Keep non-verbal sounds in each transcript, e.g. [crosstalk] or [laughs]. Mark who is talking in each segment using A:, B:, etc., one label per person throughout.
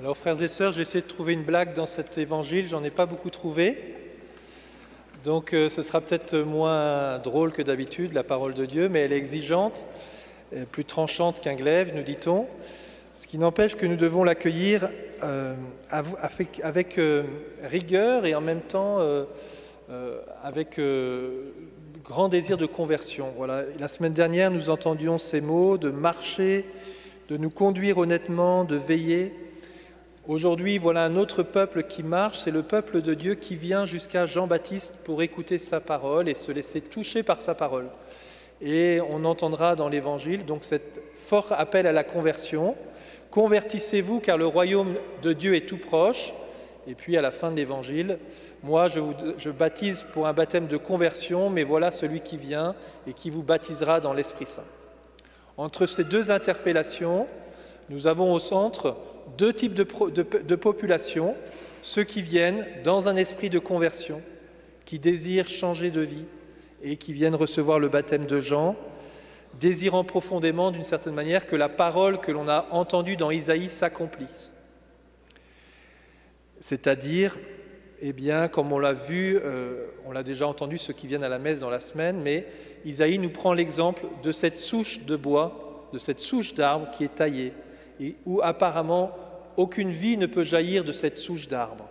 A: Alors frères et sœurs, j'ai essayé de trouver une blague dans cet évangile, j'en ai pas beaucoup trouvé. Donc euh, ce sera peut-être moins drôle que d'habitude, la parole de Dieu, mais elle est exigeante, euh, plus tranchante qu'un glaive, nous dit-on. Ce qui n'empêche que nous devons l'accueillir euh, avec, avec rigueur et en même temps avec grand désir de conversion. Voilà. La semaine dernière, nous entendions ces mots de marcher, de nous conduire honnêtement, de veiller. Aujourd'hui, voilà un autre peuple qui marche, c'est le peuple de Dieu qui vient jusqu'à Jean-Baptiste pour écouter sa parole et se laisser toucher par sa parole. Et on entendra dans l'Évangile donc cet fort appel à la conversion. Convertissez-vous car le royaume de Dieu est tout proche. Et puis à la fin de l'Évangile, moi je, je baptise pour un baptême de conversion, mais voilà celui qui vient et qui vous baptisera dans l'Esprit Saint. Entre ces deux interpellations, nous avons au centre deux types de, populations, ceux qui viennent dans un esprit de conversion, qui désirent changer de vie et qui viennent recevoir le baptême de Jean, désirant profondément, d'une certaine manière, que la parole que l'on a entendue dans Isaïe s'accomplisse. C'est-à-dire, eh bien, comme on l'a vu, euh, on l'a déjà entendu, ceux qui viennent à la messe dans la semaine, mais Isaïe nous prend l'exemple de cette souche de bois, de cette souche d'arbre qui est taillée, et où apparemment aucune vie ne peut jaillir de cette souche d'arbre.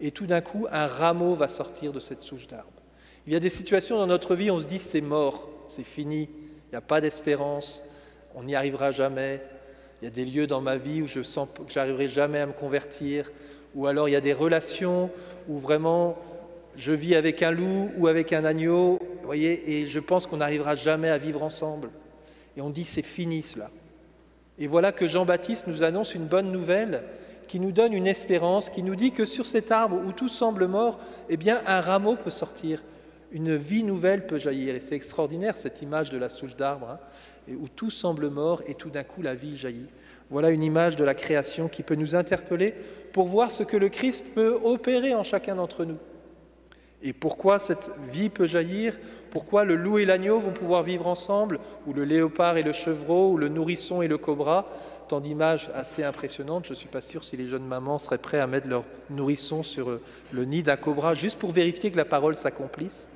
A: Et tout d'un coup, un rameau va sortir de cette souche d'arbre. Il y a des situations dans notre vie où on se dit c'est mort, c'est fini, il n'y a pas d'espérance, on n'y arrivera jamais. Il y a des lieux dans ma vie où je sens que j'arriverai jamais à me convertir, ou alors il y a des relations où vraiment je vis avec un loup ou avec un agneau, voyez, et je pense qu'on n'arrivera jamais à vivre ensemble. Et on dit c'est fini cela. Et voilà que Jean-Baptiste nous annonce une bonne nouvelle qui nous donne une espérance, qui nous dit que sur cet arbre où tout semble mort, eh bien un rameau peut sortir, une vie nouvelle peut jaillir. Et c'est extraordinaire cette image de la souche d'arbre, hein, où tout semble mort et tout d'un coup la vie jaillit. Voilà une image de la création qui peut nous interpeller pour voir ce que le Christ peut opérer en chacun d'entre nous. Et pourquoi cette vie peut jaillir? Pourquoi le loup et l'agneau vont pouvoir vivre ensemble? Ou le léopard et le chevreau? Ou le nourrisson et le cobra? Tant d'images assez impressionnantes. Je ne suis pas sûr si les jeunes mamans seraient prêts à mettre leur nourrisson sur euh, le nid d'un cobra juste pour vérifier que la parole s'accomplisse.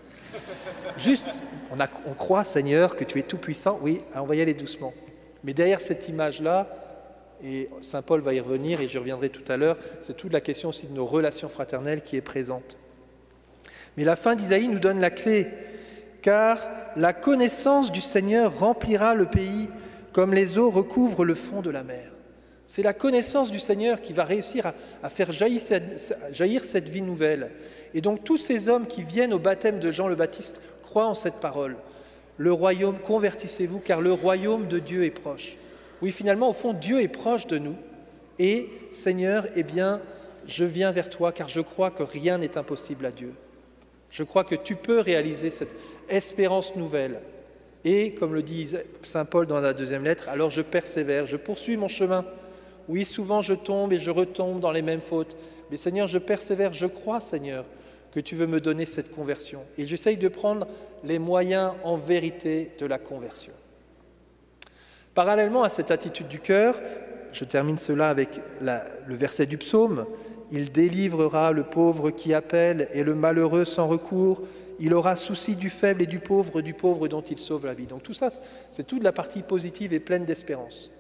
A: Juste, on, croit, Seigneur, que tu es tout-puissant. Oui, on va y aller doucement. Mais derrière cette image-là, et Saint Paul va y revenir, et j'y reviendrai tout à l'heure, c'est toute la question aussi de nos relations fraternelles qui est présente. Mais la fin d'Isaïe nous donne la clé, car la connaissance du Seigneur remplira le pays comme les eaux recouvrent le fond de la mer. C'est la connaissance du Seigneur qui va réussir à, faire jaillir cette, vie nouvelle. Et donc tous ces hommes qui viennent au baptême de Jean le Baptiste croient en cette parole. Le royaume, convertissez-vous, car le royaume de Dieu est proche. Oui, finalement, au fond, Dieu est proche de nous. Et Seigneur, eh bien, je viens vers toi, car je crois que rien n'est impossible à Dieu. Je crois que tu peux réaliser cette espérance nouvelle. Et comme le dit Saint Paul dans la deuxième lettre, alors je persévère, je poursuis mon chemin. Oui, souvent je tombe et je retombe dans les mêmes fautes. Mais Seigneur, je persévère, je crois, Seigneur, que tu veux me donner cette conversion. Et j'essaye de prendre les moyens en vérité de la conversion. Parallèlement à cette attitude du cœur, je termine cela avec le verset du psaume, il délivrera le pauvre qui appelle et le malheureux sans recours. Il aura souci du faible et du pauvre, du pauvre dont il sauve la vie. Donc tout ça, c'est toute la partie positive et pleine d'espérance.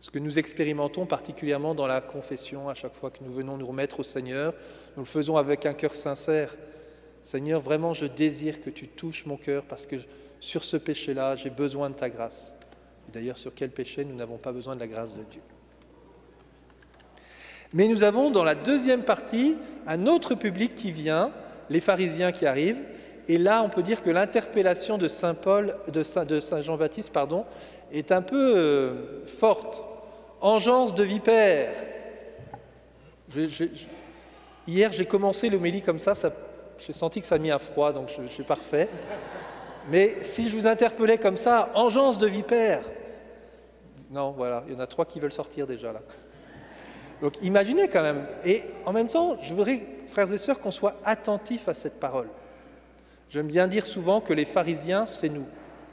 A: Ce que nous expérimentons particulièrement dans la confession, à chaque fois que nous venons nous remettre au Seigneur, nous le faisons avec un cœur sincère. Seigneur, vraiment, je désire que tu touches mon cœur parce que sur ce péché-là, j'ai besoin de ta grâce. Et d'ailleurs, sur quel péché nous n'avons pas besoin de la grâce de Dieu mais nous avons dans la deuxième partie un autre public qui vient, les pharisiens qui arrivent, et là on peut dire que l'interpellation de Saint Paul, de Saint, Jean-Baptiste, pardon, est un peu euh, forte. Engeance de vipère. hier j'ai commencé l'homélie comme ça, j'ai senti que ça a mis froid, donc je, je suis parfait. Mais si je vous interpellais comme ça, engeance de vipère, non, voilà, il y en a trois qui veulent sortir déjà là. Donc imaginez quand même. Et en même temps, je voudrais, frères et sœurs, qu'on soit attentifs à cette parole. J'aime bien dire souvent que les pharisiens, c'est nous.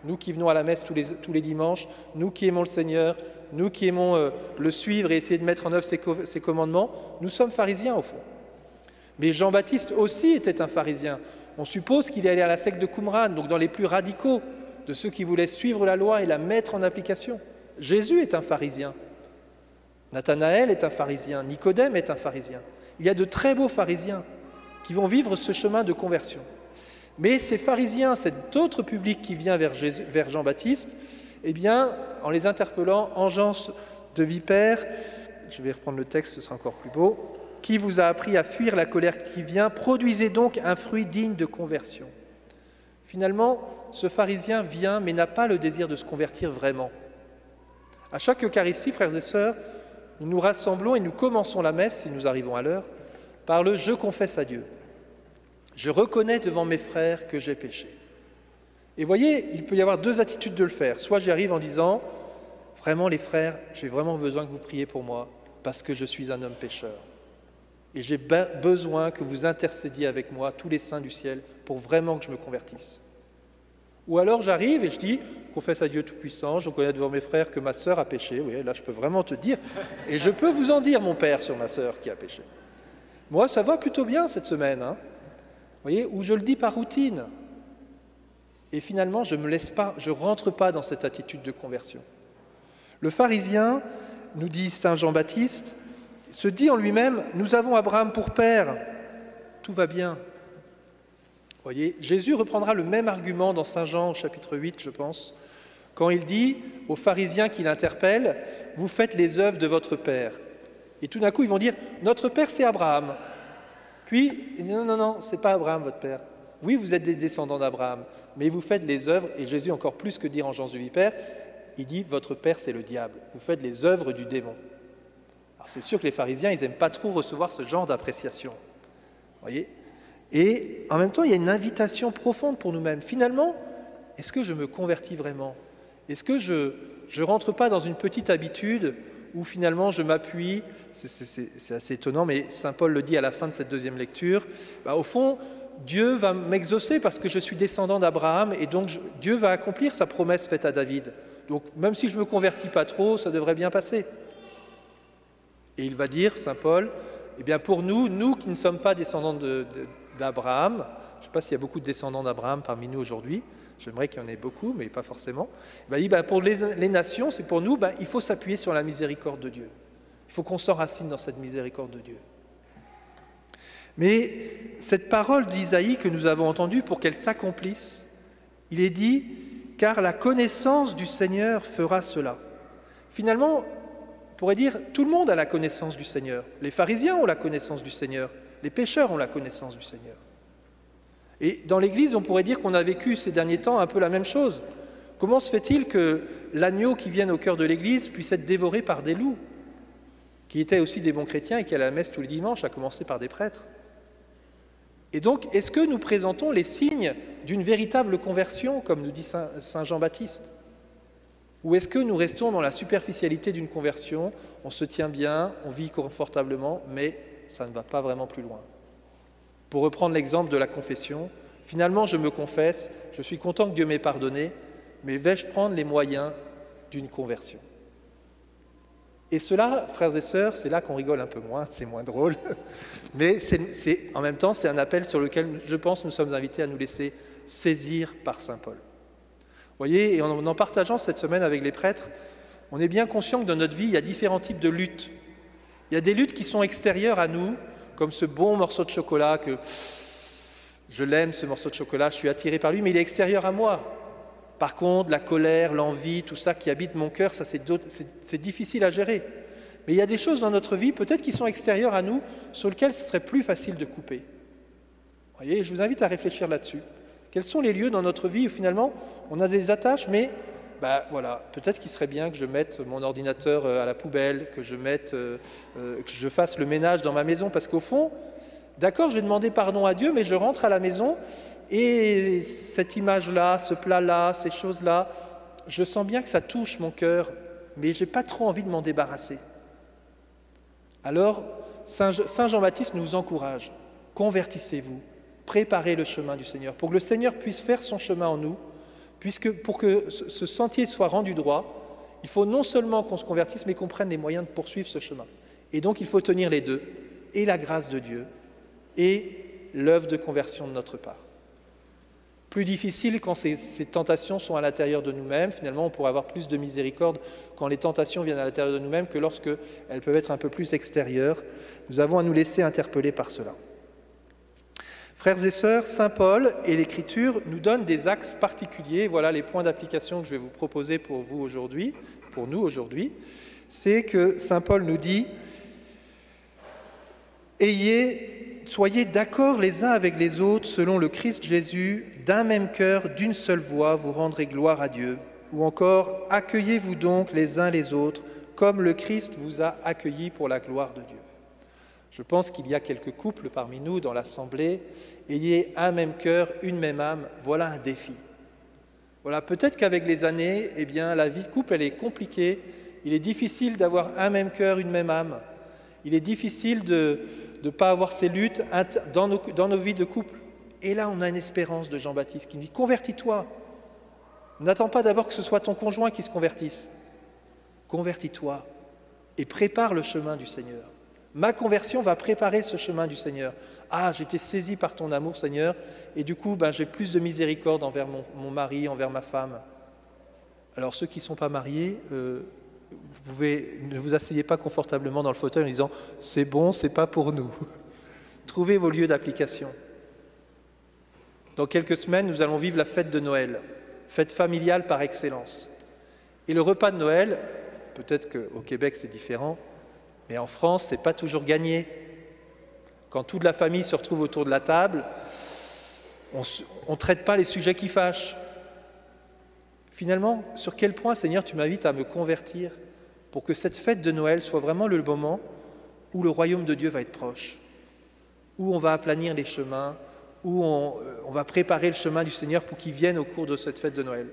A: Nous qui venons à la messe tous les, dimanches, nous qui aimons le Seigneur, nous qui aimons euh, le suivre et essayer de mettre en œuvre ses, ses commandements, nous sommes pharisiens au fond. Mais Jean-Baptiste aussi était un pharisien. On suppose qu'il est allé à la secte de Qumran, donc dans les plus radicaux de ceux qui voulaient suivre la loi et la mettre en application. Jésus est un pharisien. Nathanaël est un pharisien. Nicodème est un pharisien. Il y a de très beaux pharisiens qui vont vivre ce chemin de conversion. Mais ces pharisiens, cet autre public qui vient vers, Jean-Baptiste, eh bien, en les interpellant, engeance de vipère, je vais reprendre le texte, ce sera encore plus beau, qui vous a appris à fuir la colère qui vient, produisez donc un fruit digne de conversion. Finalement, ce pharisien vient, mais n'a pas le désir de se convertir vraiment. À chaque Eucharistie, frères et sœurs, nous nous rassemblons et nous commençons la messe, si nous arrivons à l'heure, par le Je confesse à Dieu. Je reconnais devant mes frères que j'ai péché. Et voyez, il peut y avoir deux attitudes de le faire. Soit j'y arrive en disant, vraiment les frères, j'ai vraiment besoin que vous priez pour moi, parce que je suis un homme pécheur. Et j'ai besoin que vous intercédiez avec moi, tous les saints du ciel, pour vraiment que je me convertisse. Ou alors j'arrive et je dis, confesse à Dieu Tout-Puissant, je reconnais devant mes frères que ma sœur a péché. Oui, là je peux vraiment te dire, et je peux vous en dire, mon père, sur ma sœur qui a péché. Moi, ça va plutôt bien cette semaine. Hein voyez, où je le dis par routine. Et finalement, je ne me laisse pas, je rentre pas dans cette attitude de conversion. Le pharisien, nous dit Saint Jean-Baptiste, se dit en lui-même Nous avons Abraham pour père, tout va bien. Voyez, Jésus reprendra le même argument dans Saint Jean, chapitre 8, je pense, quand il dit aux pharisiens qui l'interpellent Vous faites les œuvres de votre père. Et tout d'un coup, ils vont dire Notre père, c'est Abraham. Puis, il dit Non, non, non, c'est pas Abraham, votre père. Oui, vous êtes des descendants d'Abraham, mais vous faites les œuvres, et Jésus, encore plus que dire en Jean de Vipère, il dit Votre père, c'est le diable. Vous faites les œuvres du démon. Alors, c'est sûr que les pharisiens, ils n'aiment pas trop recevoir ce genre d'appréciation. voyez Et en même temps, il y a une invitation profonde pour nous-mêmes. Finalement, est-ce que je me convertis vraiment? Est-ce que je ne rentre pas dans une petite habitude où finalement je m'appuie, c'est assez étonnant, mais Saint Paul le dit à la fin de cette deuxième lecture, bah, au fond, Dieu va m'exaucer parce que je suis descendant d'Abraham et donc Dieu va accomplir sa promesse faite à David. Donc même si je ne me convertis pas trop, ça devrait bien passer. Et il va dire, Saint Paul, eh bien pour nous, nous qui ne sommes pas descendants d'Abraham, je ne sais pas s'il y a beaucoup de descendants d'Abraham parmi nous aujourd'hui, j'aimerais qu'il y en ait beaucoup, mais pas forcément. Il dit, ben, pour les, nations, c'est pour nous, ben, il faut s'appuyer sur la miséricorde de Dieu. Il faut qu'on s'enracine dans cette miséricorde de Dieu. Mais cette parole d'Isaïe que nous avons entendue, pour qu'elle s'accomplisse, il est dit, car la connaissance du Seigneur fera cela. Finalement, on pourrait dire, tout le monde a la connaissance du Seigneur. Les pharisiens ont la connaissance du Seigneur. Les pécheurs ont la connaissance du Seigneur. Et dans l'Église, on pourrait dire qu'on a vécu ces derniers temps un peu la même chose. Comment se fait-il que l'agneau qui vient au cœur de l'Église puisse être dévoré par des loups, qui étaient aussi des bons chrétiens et qui allaient à la messe tous les dimanches, à commencer par des prêtres? Et donc, est-ce que nous présentons les signes d'une véritable conversion, comme nous dit Saint Jean-Baptiste? Ou est-ce que nous restons dans la superficialité d'une conversion On se tient bien, on vit confortablement, mais ça ne va pas vraiment plus loin pour reprendre l'exemple de la confession, finalement je me confesse, je suis content que Dieu m'ait pardonné, mais vais-je prendre les moyens d'une conversion? Et cela, frères et sœurs, c'est là qu'on rigole un peu moins, [laughs] c'est moins drôle, [laughs] mais en même temps c'est un appel sur lequel je pense nous sommes invités à nous laisser saisir par Saint Paul. Vous voyez, et en, en partageant cette semaine avec les prêtres, on est bien conscient que dans notre vie, il y a différents types de luttes. Il y a des luttes qui sont extérieures à nous, comme ce bon morceau de chocolat que je l'aime, ce morceau de chocolat, je suis attiré par lui, mais il est extérieur à moi. Par contre, la colère, l'envie, tout ça qui habite mon cœur, ça c'est difficile à gérer. Mais il y a des choses dans notre vie, peut-être qui sont extérieures à nous, sur lesquelles ce serait plus facile de couper. Voyez, je vous invite à réfléchir là-dessus. Quels sont les lieux dans notre vie où finalement on a des attaches, mais bah, voilà, peut-être qu'il serait bien que je mette mon ordinateur euh, à la poubelle, que je, mette, euh, euh, que je fasse le ménage dans ma maison, parce qu'au fond, d'accord, j'ai demandé pardon à Dieu, mais je rentre à la maison et cette image-là, ce plat-là, ces choses-là, je sens bien que ça touche mon cœur, mais je n'ai pas trop envie de m'en débarrasser. Alors, Saint Jean-Baptiste nous encourage, convertissez-vous, préparez le chemin du Seigneur, pour que le Seigneur puisse faire son chemin en nous, Puisque pour que ce sentier soit rendu droit, il faut non seulement qu'on se convertisse, mais qu'on prenne les moyens de poursuivre ce chemin. Et donc il faut tenir les deux, et la grâce de Dieu, et l'œuvre de conversion de notre part. Plus difficile quand ces, tentations sont à l'intérieur de nous-mêmes. Finalement, on pourrait avoir plus de miséricorde quand les tentations viennent à l'intérieur de nous-mêmes que lorsqu'elles peuvent être un peu plus extérieures. Nous avons à nous laisser interpeller par cela. Frères et sœurs, Saint Paul et l'Écriture nous donnent des axes particuliers. Voilà les points d'application que je vais vous proposer pour vous aujourd'hui, pour nous aujourd'hui. C'est que Saint Paul nous dit Ayez, soyez d'accord les uns avec les autres selon le Christ Jésus, d'un même cœur, d'une seule voix, vous rendrez gloire à Dieu. Ou encore, accueillez-vous donc les uns les autres, comme le Christ vous a accueillis pour la gloire de Dieu. Je pense qu'il y a quelques couples parmi nous dans l'Assemblée. Ayez un même cœur, une même âme. Voilà un défi. Voilà, peut-être qu'avec les années, eh bien, la vie de couple, est compliquée. Il est difficile d'avoir un même cœur, une même âme. Il est difficile de ne pas avoir ces luttes dans nos, dans nos vies de couple. Et là, on a une espérance de Jean-Baptiste qui nous dit Convertis-toi. N'attends pas d'abord que ce soit ton conjoint qui se convertisse. Convertis-toi et prépare le chemin du Seigneur. Ma conversion va préparer ce chemin du Seigneur. Ah, j'étais saisi par ton amour, Seigneur, et du coup, ben, j'ai plus de miséricorde envers mon, mari, envers ma femme. Alors, ceux qui ne sont pas mariés, euh, ne vous asseyez pas confortablement dans le fauteuil en disant c'est bon, c'est pas pour nous. [laughs] Trouvez vos lieux d'application. Dans quelques semaines, nous allons vivre la fête de Noël, fête familiale par excellence. Et le repas de Noël, peut-être qu'au Québec c'est différent, mais en France, ce n'est pas toujours gagné. Quand toute la famille se retrouve autour de la table, on ne traite pas les sujets qui fâchent. Finalement, sur quel point, Seigneur, tu m'invites à me convertir pour que cette fête de Noël soit vraiment le moment où le royaume de Dieu va être proche, où on va aplanir les chemins, où on, euh, on va préparer le chemin du Seigneur pour qu'il vienne au cours de cette fête de Noël?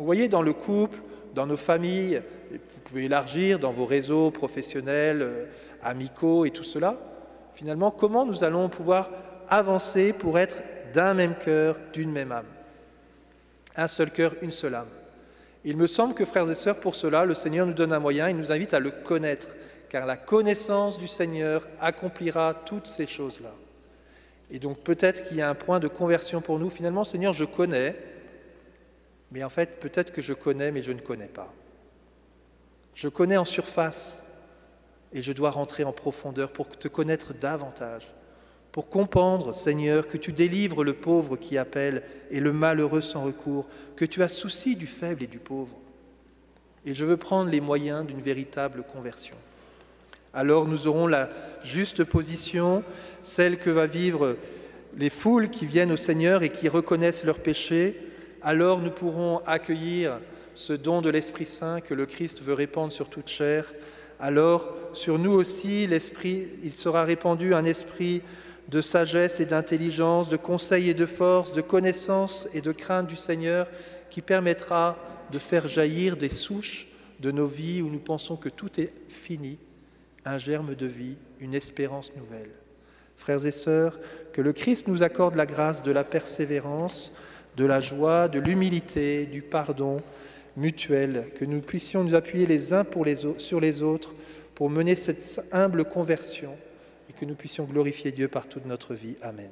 A: Vous voyez, dans le couple, dans nos familles, vous pouvez élargir dans vos réseaux professionnels, euh, amicaux et tout cela. Finalement, comment nous allons pouvoir avancer pour être d'un même cœur, d'une même âme? Un seul cœur, une seule âme. Il me semble que, frères et sœurs, pour cela, le Seigneur nous donne un moyen, il nous invite à le connaître, car la connaissance du Seigneur accomplira toutes ces choses-là. Et donc peut-être qu'il y a un point de conversion pour nous. Finalement, Seigneur, je connais, mais en fait, peut-être que je connais, mais je ne connais pas. Je connais en surface et je dois rentrer en profondeur pour te connaître davantage, pour comprendre, Seigneur, que tu délivres le pauvre qui appelle et le malheureux sans recours, que tu as souci du faible et du pauvre. Et je veux prendre les moyens d'une véritable conversion. Alors nous aurons la juste position, celle que va vivre les foules qui viennent au Seigneur et qui reconnaissent leurs péchés, alors nous pourrons accueillir ce don de l'Esprit Saint que le Christ veut répandre sur toute chair. Alors, sur nous aussi, l'Esprit, il sera répandu un esprit de sagesse et d'intelligence, de conseil et de force, de connaissance et de crainte du Seigneur, qui permettra de faire jaillir des souches de nos vies où nous pensons que tout est fini, un germe de vie, une espérance nouvelle. Frères et sœurs, que le Christ nous accorde la grâce de la persévérance, de la joie, de l'humilité, du pardon mutuel, que nous puissions nous appuyer les uns sur les autres pour mener cette humble conversion et que nous puissions glorifier Dieu par toute notre vie. Amen.